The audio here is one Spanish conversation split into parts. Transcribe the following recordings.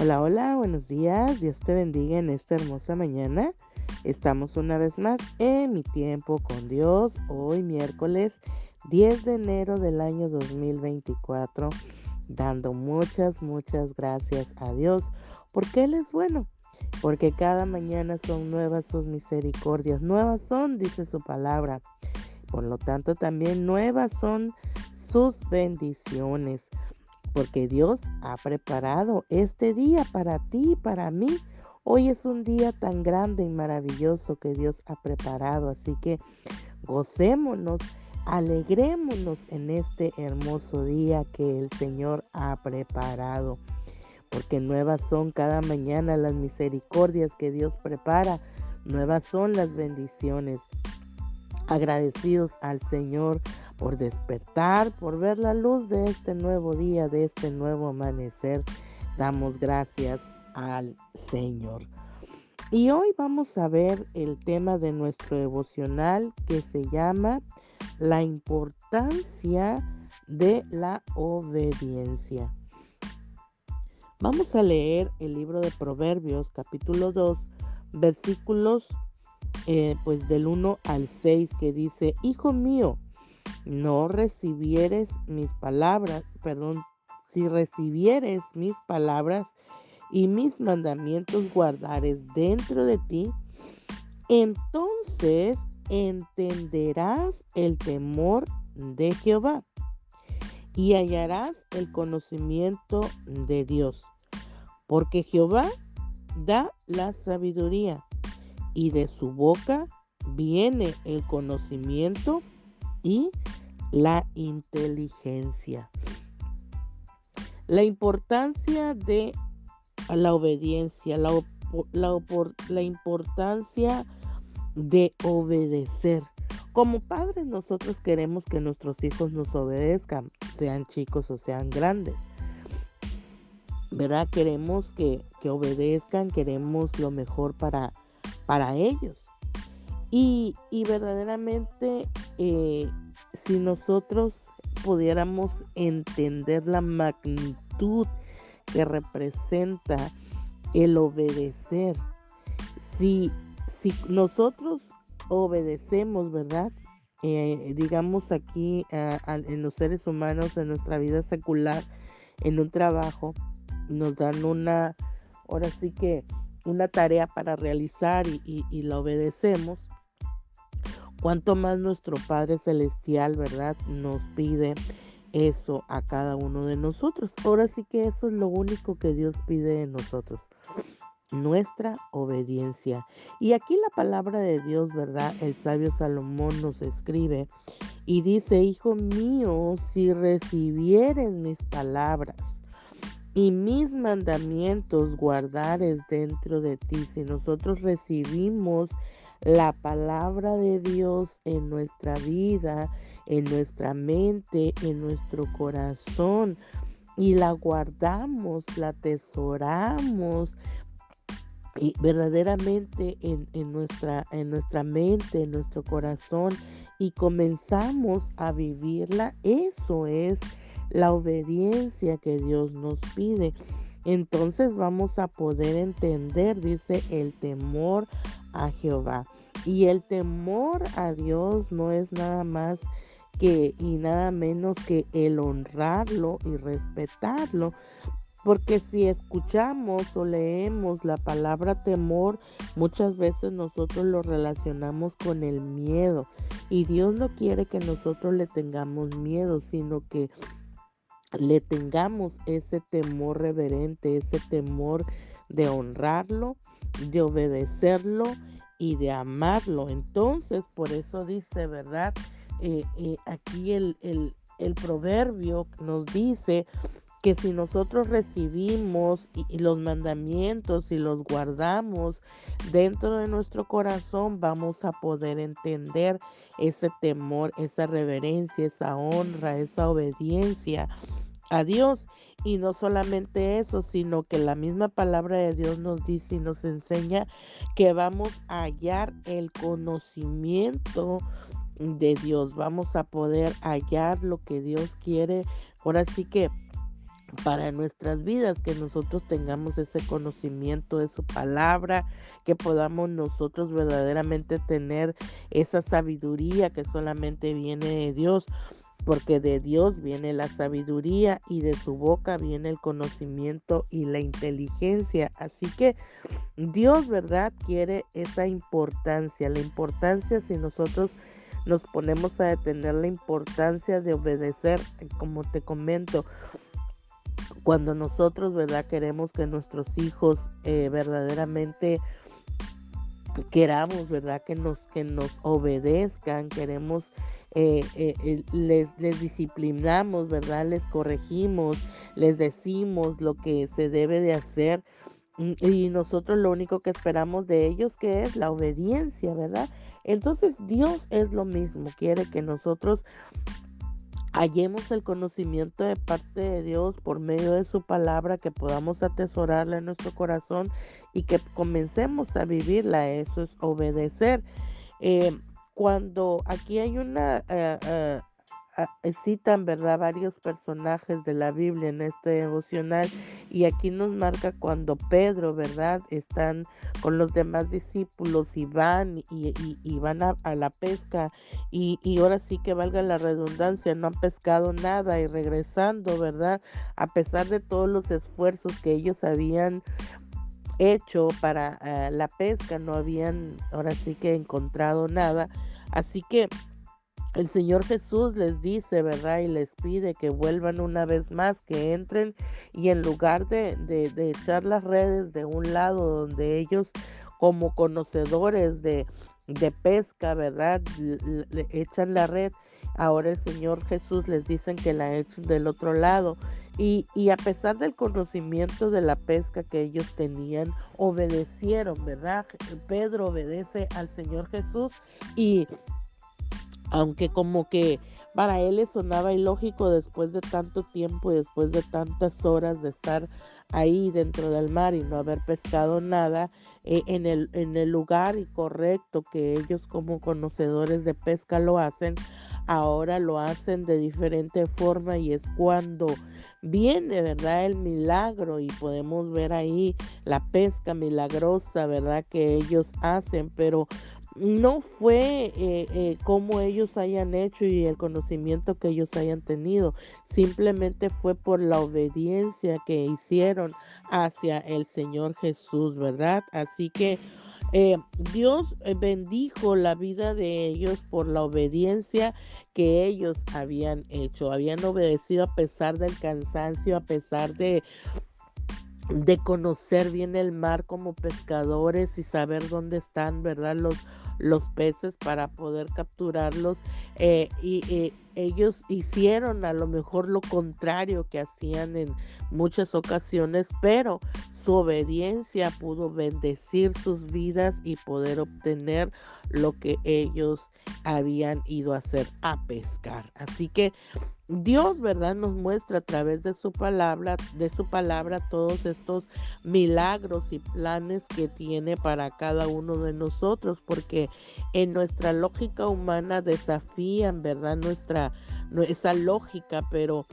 Hola, hola, buenos días. Dios te bendiga en esta hermosa mañana. Estamos una vez más en mi tiempo con Dios. Hoy miércoles 10 de enero del año 2024. Dando muchas, muchas gracias a Dios porque Él es bueno. Porque cada mañana son nuevas sus misericordias. Nuevas son, dice su palabra. Por lo tanto, también nuevas son sus bendiciones porque Dios ha preparado este día para ti y para mí. Hoy es un día tan grande y maravilloso que Dios ha preparado, así que gocémonos, alegrémonos en este hermoso día que el Señor ha preparado, porque nuevas son cada mañana las misericordias que Dios prepara, nuevas son las bendiciones. Agradecidos al Señor por despertar, por ver la luz de este nuevo día, de este nuevo amanecer. Damos gracias al Señor. Y hoy vamos a ver el tema de nuestro devocional que se llama la importancia de la obediencia. Vamos a leer el libro de Proverbios capítulo 2 versículos eh, pues del 1 al 6 que dice, Hijo mío, no recibieres mis palabras, perdón, si recibieres mis palabras y mis mandamientos guardares dentro de ti, entonces entenderás el temor de Jehová y hallarás el conocimiento de Dios, porque Jehová da la sabiduría y de su boca viene el conocimiento y la inteligencia. La importancia de la obediencia, la, la, importancia de obedecer. Como padres nosotros queremos que nuestros hijos nos obedezcan, sean chicos o sean grandes. ¿Verdad? Queremos que, que obedezcan, queremos lo mejor para, para ellos. Y, verdaderamente, eh, si nosotros pudiéramos entender la magnitud que representa el obedecer, si, si nosotros obedecemos, ¿verdad? Eh, digamos aquí en los seres humanos, en nuestra vida secular, en un trabajo, nos dan una, ahora sí que una tarea para realizar y, y la obedecemos, cuanto más nuestro Padre Celestial, ¿verdad? Nos pide eso a cada uno de nosotros. Ahora sí que eso es lo único que Dios pide de nosotros. Nuestra obediencia. Y aquí la palabra de Dios, ¿verdad? El sabio Salomón nos escribe y dice, Hijo mío, si recibieres mis palabras y mis mandamientos guardares dentro de ti, si nosotros recibimos la palabra de Dios en nuestra vida, en nuestra mente, en nuestro corazón y la guardamos, la atesoramos y verdaderamente en, nuestra, en nuestra mente, en nuestro corazón y comenzamos a vivirla, eso es la obediencia que Dios nos pide. Entonces vamos a poder entender, dice, el temor a Jehová. Y el temor a Dios no es nada más que y nada menos que el honrarlo y respetarlo. Porque si escuchamos o leemos la palabra temor, muchas veces nosotros lo relacionamos con el miedo. Y Dios no quiere que nosotros le tengamos miedo, sino que le tengamos ese temor reverente, ese temor de honrarlo, de obedecerlo y de amarlo. Entonces, por eso dice, ¿verdad? Eh, eh, aquí el, el, proverbio nos dice que si nosotros recibimos los mandamientos y los guardamos dentro de nuestro corazón, vamos a poder entender ese temor, esa reverencia, esa honra, esa obediencia a Dios. Y no solamente eso, sino que la misma palabra de Dios nos dice y nos enseña que vamos a hallar el conocimiento de Dios. Vamos a poder hallar lo que Dios quiere. Ahora sí que para nuestras vidas, que nosotros tengamos ese conocimiento de su palabra, que podamos nosotros verdaderamente tener esa sabiduría que solamente viene de Dios, porque de Dios viene la sabiduría y de su boca viene el conocimiento y la inteligencia. Así que Dios, ¿verdad? Quiere esa importancia, la importancia si nosotros nos ponemos a detener la importancia de obedecer, como te comento, cuando nosotros, ¿verdad? Queremos que nuestros hijos eh, verdaderamente queramos, ¿verdad? Que nos, que nos obedezcan, queremos, eh, eh, les, les disciplinamos, ¿verdad? Les corregimos, les decimos lo que se debe de hacer mm, y nosotros lo único que esperamos de ellos que es la obediencia, ¿verdad? Entonces Dios es lo mismo, quiere que nosotros hallemos el conocimiento de parte de Dios por medio de su palabra, que podamos atesorarla en nuestro corazón y que comencemos a vivirla. Eso es obedecer. Eh, cuando aquí hay una eh, eh, citan, ¿verdad? Varios personajes de la Biblia en este devocional y aquí nos marca cuando Pedro, ¿verdad? Están con los demás discípulos y van y, van a, la pesca y, y, ahora sí que valga la redundancia, no han pescado nada y regresando, ¿verdad? A pesar de todos los esfuerzos que ellos habían hecho para eh, la pesca, no habían ahora sí que encontrado nada. Así que el Señor Jesús les dice, ¿verdad? Y les pide que vuelvan una vez más, que entren y en lugar de, de, echar las redes de un lado donde ellos como conocedores de, de pesca, ¿verdad? Echan la red. Ahora el Señor Jesús les dice que la echen del otro lado. Y, y, a pesar del conocimiento de la pesca que ellos tenían, obedecieron, ¿verdad? Pedro obedece al Señor Jesús y aunque como que para él le sonaba ilógico después de tanto tiempo y después de tantas horas de estar ahí dentro del mar y no haber pescado nada eh, en, el, en el lugar y correcto que ellos como conocedores de pesca lo hacen, ahora lo hacen de diferente forma y es cuando viene, ¿verdad? El milagro y podemos ver ahí la pesca milagrosa, ¿verdad? Que ellos hacen, pero no fue eh, eh, como ellos hayan hecho y el conocimiento que ellos hayan tenido, simplemente fue por la obediencia que hicieron hacia el Señor Jesús, ¿verdad? Así que eh, Dios bendijo la vida de ellos por la obediencia que ellos habían hecho, habían obedecido a pesar del cansancio, a pesar de de conocer bien el mar como pescadores y saber dónde están, ¿verdad? Los, los peces para poder capturarlos eh, y eh, ellos hicieron a lo mejor lo contrario que hacían en muchas ocasiones, pero su obediencia pudo bendecir sus vidas y poder obtener lo que ellos habían ido a hacer, a pescar. Así que Dios, ¿verdad? Nos muestra a través de su palabra, de su palabra todos estos milagros y planes que tiene para cada uno de nosotros, porque en nuestra lógica humana desafían, ¿verdad? Nuestra esa lógica, pero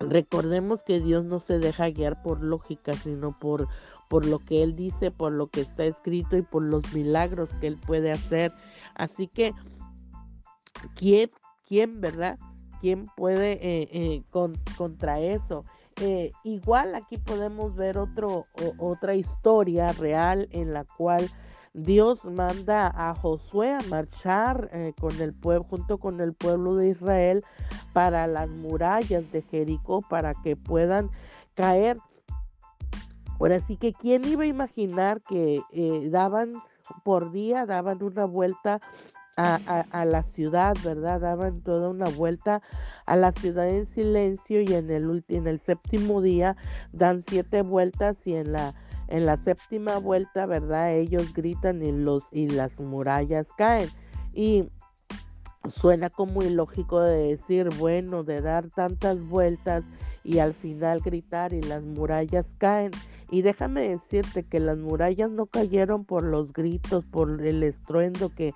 recordemos que Dios no se deja guiar por lógica, sino por por lo que él dice, por lo que está escrito y por los milagros que él puede hacer. Así que ¿quién quién, verdad? ¿Quién puede eh, eh, contra eso? Eh, igual aquí podemos ver otro, otra historia real en la cual Dios manda a Josué a marchar con el pueblo, junto con el pueblo de Israel para las murallas de Jericó para que puedan caer. Ahora sí que quién iba a imaginar que daban por día, daban una vuelta a, la ciudad, ¿verdad? Daban toda una vuelta a la ciudad en silencio y en el, en el séptimo día dan siete vueltas y en la, en la séptima vuelta, ¿verdad? Ellos gritan y, los, y las murallas caen. Y suena como ilógico de decir, bueno, de dar tantas vueltas y al final gritar y las murallas caen. Y déjame decirte que las murallas no cayeron por los gritos, por el estruendo que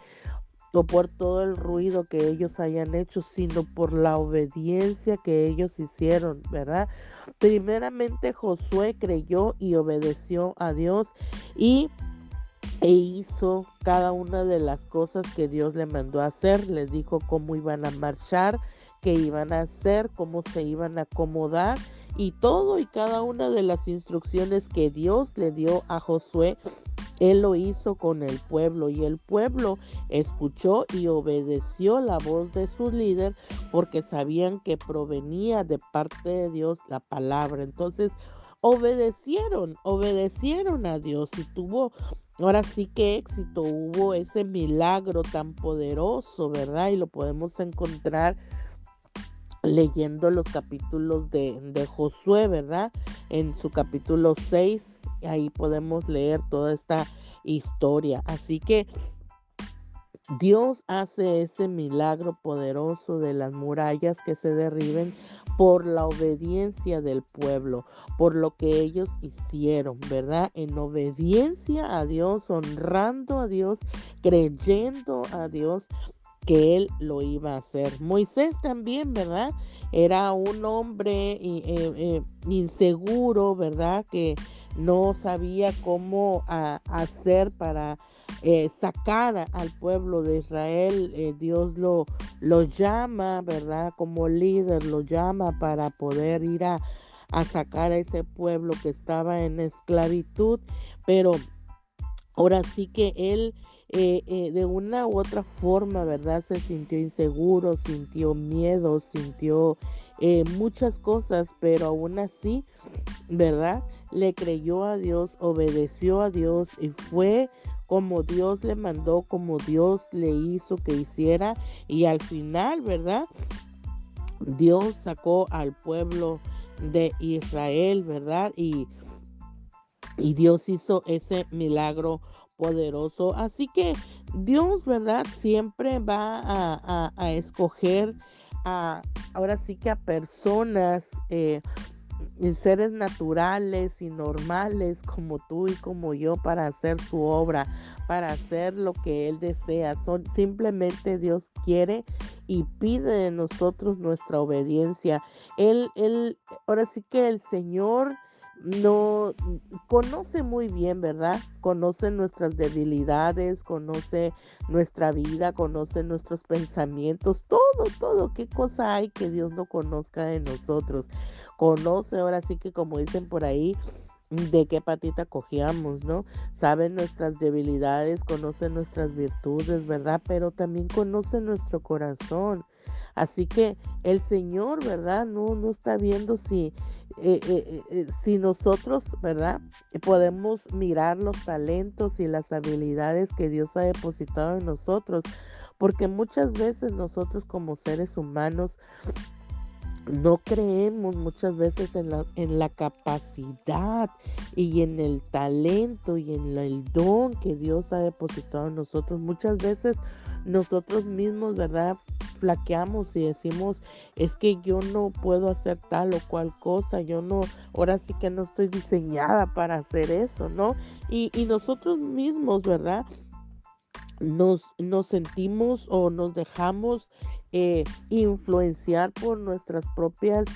o por todo el ruido que ellos hayan hecho, sino por la obediencia que ellos hicieron, ¿verdad? Primeramente Josué creyó y obedeció a Dios y e hizo cada una de las cosas que Dios le mandó a hacer, les dijo cómo iban a marchar, qué iban a hacer, cómo se iban a acomodar y todo y cada una de las instrucciones que Dios le dio a Josué, él lo hizo con el pueblo y el pueblo escuchó y obedeció la voz de su líder porque sabían que provenía de parte de Dios la palabra. Entonces, obedecieron, obedecieron a Dios y tuvo Ahora sí que éxito, hubo ese milagro tan poderoso, ¿verdad? Y lo podemos encontrar leyendo los capítulos de, Josué, ¿verdad? En su capítulo 6, ahí podemos leer toda esta historia. Así que Dios hace ese milagro poderoso de las murallas que se derriben por la obediencia del pueblo, por lo que ellos hicieron, ¿verdad? En obediencia a Dios, honrando a Dios, creyendo a Dios que él lo iba a hacer. Moisés también, ¿verdad? Era un hombre eh, eh, inseguro, ¿verdad? Que no sabía cómo ah, hacer para eh, sacar al pueblo de Israel. Eh, Dios lo, lo llama, ¿verdad? Como líder, lo llama para poder ir a, sacar a ese pueblo que estaba en esclavitud. Pero ahora sí que él... Eh, de una u otra forma, ¿verdad? Se sintió inseguro, sintió miedo, sintió muchas cosas, pero aún así, ¿verdad? Le creyó a Dios, obedeció a Dios y fue como Dios le mandó, como Dios le hizo que hiciera. Y al final, ¿verdad? Dios sacó al pueblo de Israel, ¿verdad? Y, y Dios hizo ese milagro poderoso. Así que Dios, ¿verdad? Siempre va a, escoger a, ahora sí que a personas eh, seres naturales y normales como tú y como yo para hacer su obra, para hacer lo que Él desea. Son, simplemente Dios quiere y pide de nosotros nuestra obediencia. Él, él, ahora sí que el Señor no conoce muy bien, ¿verdad? Conoce nuestras debilidades, conoce nuestra vida, conoce nuestros pensamientos, todo, todo. ¿Qué cosa hay que Dios no conozca de nosotros? Conoce, ahora sí que como dicen por ahí, de qué patita cogíamos, ¿no? Sabe nuestras debilidades, conoce nuestras virtudes, ¿verdad? Pero también conoce nuestro corazón. Así que el Señor, ¿verdad? No, no está viendo si, eh, eh, eh, si nosotros, ¿verdad? Podemos mirar los talentos y las habilidades que Dios ha depositado en nosotros. Porque muchas veces nosotros como seres humanos no creemos muchas veces en la, en la capacidad y en el talento y en el don que Dios ha depositado en nosotros. Muchas veces nosotros mismos, ¿verdad? Flaqueamos y decimos, es que yo no puedo hacer tal o cual cosa, yo no, ahora sí que no estoy diseñada para hacer eso, ¿no? Y, y nosotros mismos, ¿verdad? Nos, nos sentimos o nos dejamos eh, influenciar por nuestras propias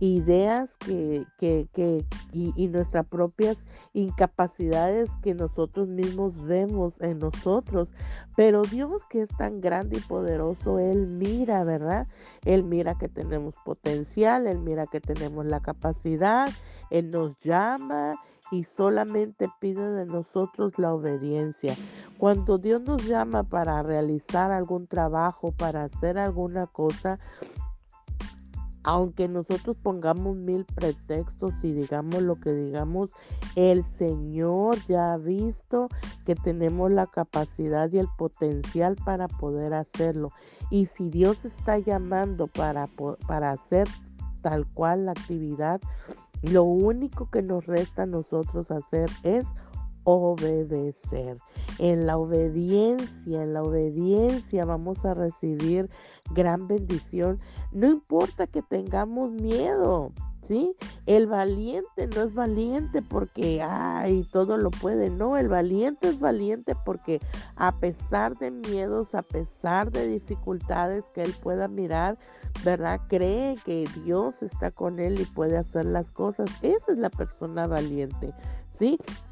ideas que, que, que y, y, nuestras propias incapacidades que nosotros mismos vemos en nosotros. Pero Dios que es tan grande y poderoso, Él mira, ¿verdad? Él mira que tenemos potencial, Él mira que tenemos la capacidad, Él nos llama y solamente pide de nosotros la obediencia. Cuando Dios nos llama para realizar algún trabajo, para hacer alguna cosa, aunque nosotros pongamos mil pretextos y digamos lo que digamos, el Señor ya ha visto que tenemos la capacidad y el potencial para poder hacerlo. Y si Dios está llamando para, para hacer tal cual la actividad, lo único que nos resta a nosotros hacer es obedecer. En la obediencia, en la obediencia vamos a recibir gran bendición. No importa que tengamos miedo. ¿sí? El valiente no es valiente porque, ay, todo lo puede, no, el valiente es valiente porque a pesar de miedos, a pesar de dificultades que él pueda mirar, ¿verdad? Cree que Dios está con él y puede hacer las cosas. Esa es la persona valiente,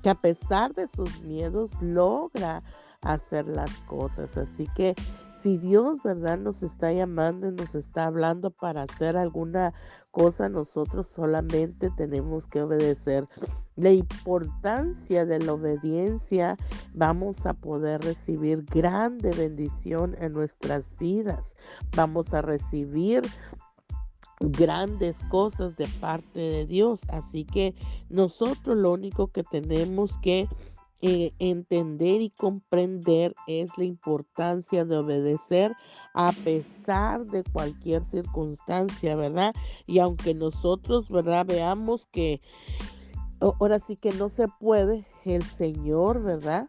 Que a pesar de sus miedos logra hacer las cosas. Así que si Dios, ¿verdad? Nos está llamando y nos está hablando para hacer alguna cosa, nosotros solamente tenemos que obedecer. La importancia de la obediencia, vamos a poder recibir grande bendición en nuestras vidas. Vamos a recibir grandes cosas de parte de Dios. Así que nosotros lo único que tenemos que eh, entender y comprender es la importancia de obedecer a pesar de cualquier circunstancia, ¿verdad? Y aunque nosotros, ¿verdad? Veamos que ahora sí que no se puede, el Señor, ¿verdad?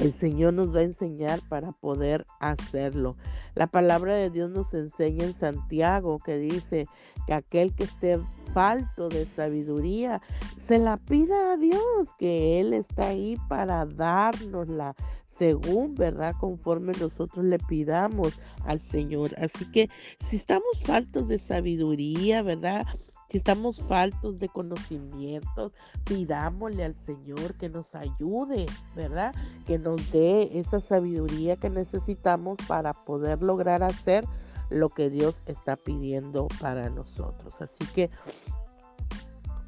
El Señor nos va a enseñar para poder hacerlo. La palabra de Dios nos enseña en Santiago que dice que aquel que esté falto de sabiduría, se la pida a Dios, que Él está ahí para darnosla según, ¿verdad? Conforme nosotros le pidamos al Señor. Así que si estamos faltos de sabiduría, ¿verdad? Si estamos faltos de conocimientos, pidámosle al Señor que nos ayude, ¿verdad? Que nos dé esa sabiduría que necesitamos para poder lograr hacer lo que Dios está pidiendo para nosotros. Así que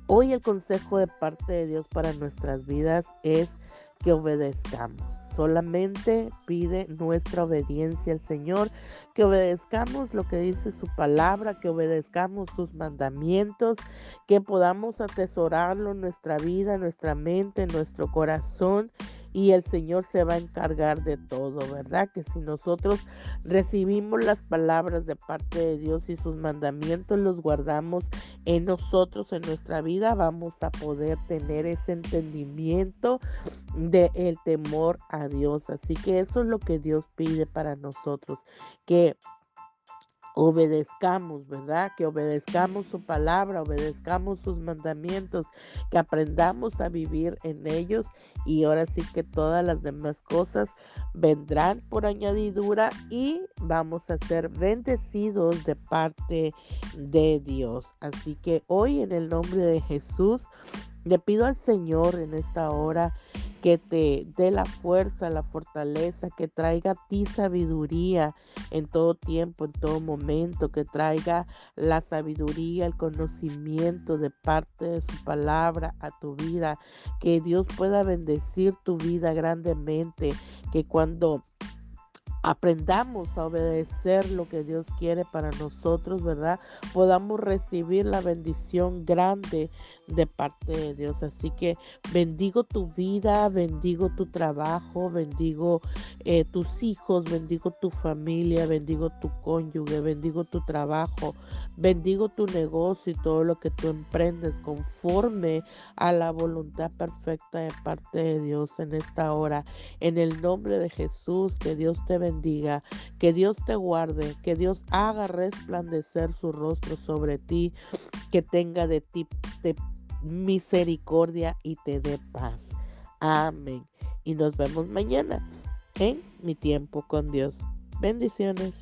hoy el consejo de parte de Dios para nuestras vidas es que obedezcamos. Solamente pide nuestra obediencia al Señor, que obedezcamos lo que dice su palabra, que obedezcamos sus mandamientos, que podamos atesorarlo en nuestra vida, en nuestra mente, en nuestro corazón y el Señor se va a encargar de todo, ¿verdad? Que si nosotros recibimos las palabras de parte de Dios y sus mandamientos los guardamos en nosotros, en nuestra vida, vamos a poder tener ese entendimiento del el temor a Dios. Así que eso es lo que Dios pide para nosotros, que obedezcamos, ¿verdad? Que obedezcamos su palabra, obedezcamos sus mandamientos, que aprendamos a vivir en ellos y ahora sí que todas las demás cosas vendrán por añadidura y vamos a ser bendecidos de parte de Dios. Así que hoy en el nombre de Jesús le pido al Señor en esta hora que te dé la fuerza, la fortaleza, que traiga a ti sabiduría en todo tiempo, en todo momento, que traiga la sabiduría, el conocimiento de parte de su palabra a tu vida, que Dios pueda bendecir tu vida grandemente, que cuando aprendamos a obedecer lo que Dios quiere para nosotros, ¿verdad? Podamos recibir la bendición grande de parte de Dios. Así que bendigo tu vida, bendigo tu trabajo, bendigo eh, tus hijos, bendigo tu familia, bendigo tu cónyuge, bendigo tu trabajo, bendigo tu negocio y todo lo que tú emprendes conforme a la voluntad perfecta de parte de Dios en esta hora. En el nombre de Jesús, que Dios te bendiga que Dios te guarde, que Dios haga resplandecer su rostro sobre ti, que tenga de ti misericordia y te dé paz. Amén. Y nos vemos mañana en mi tiempo con Dios. Bendiciones.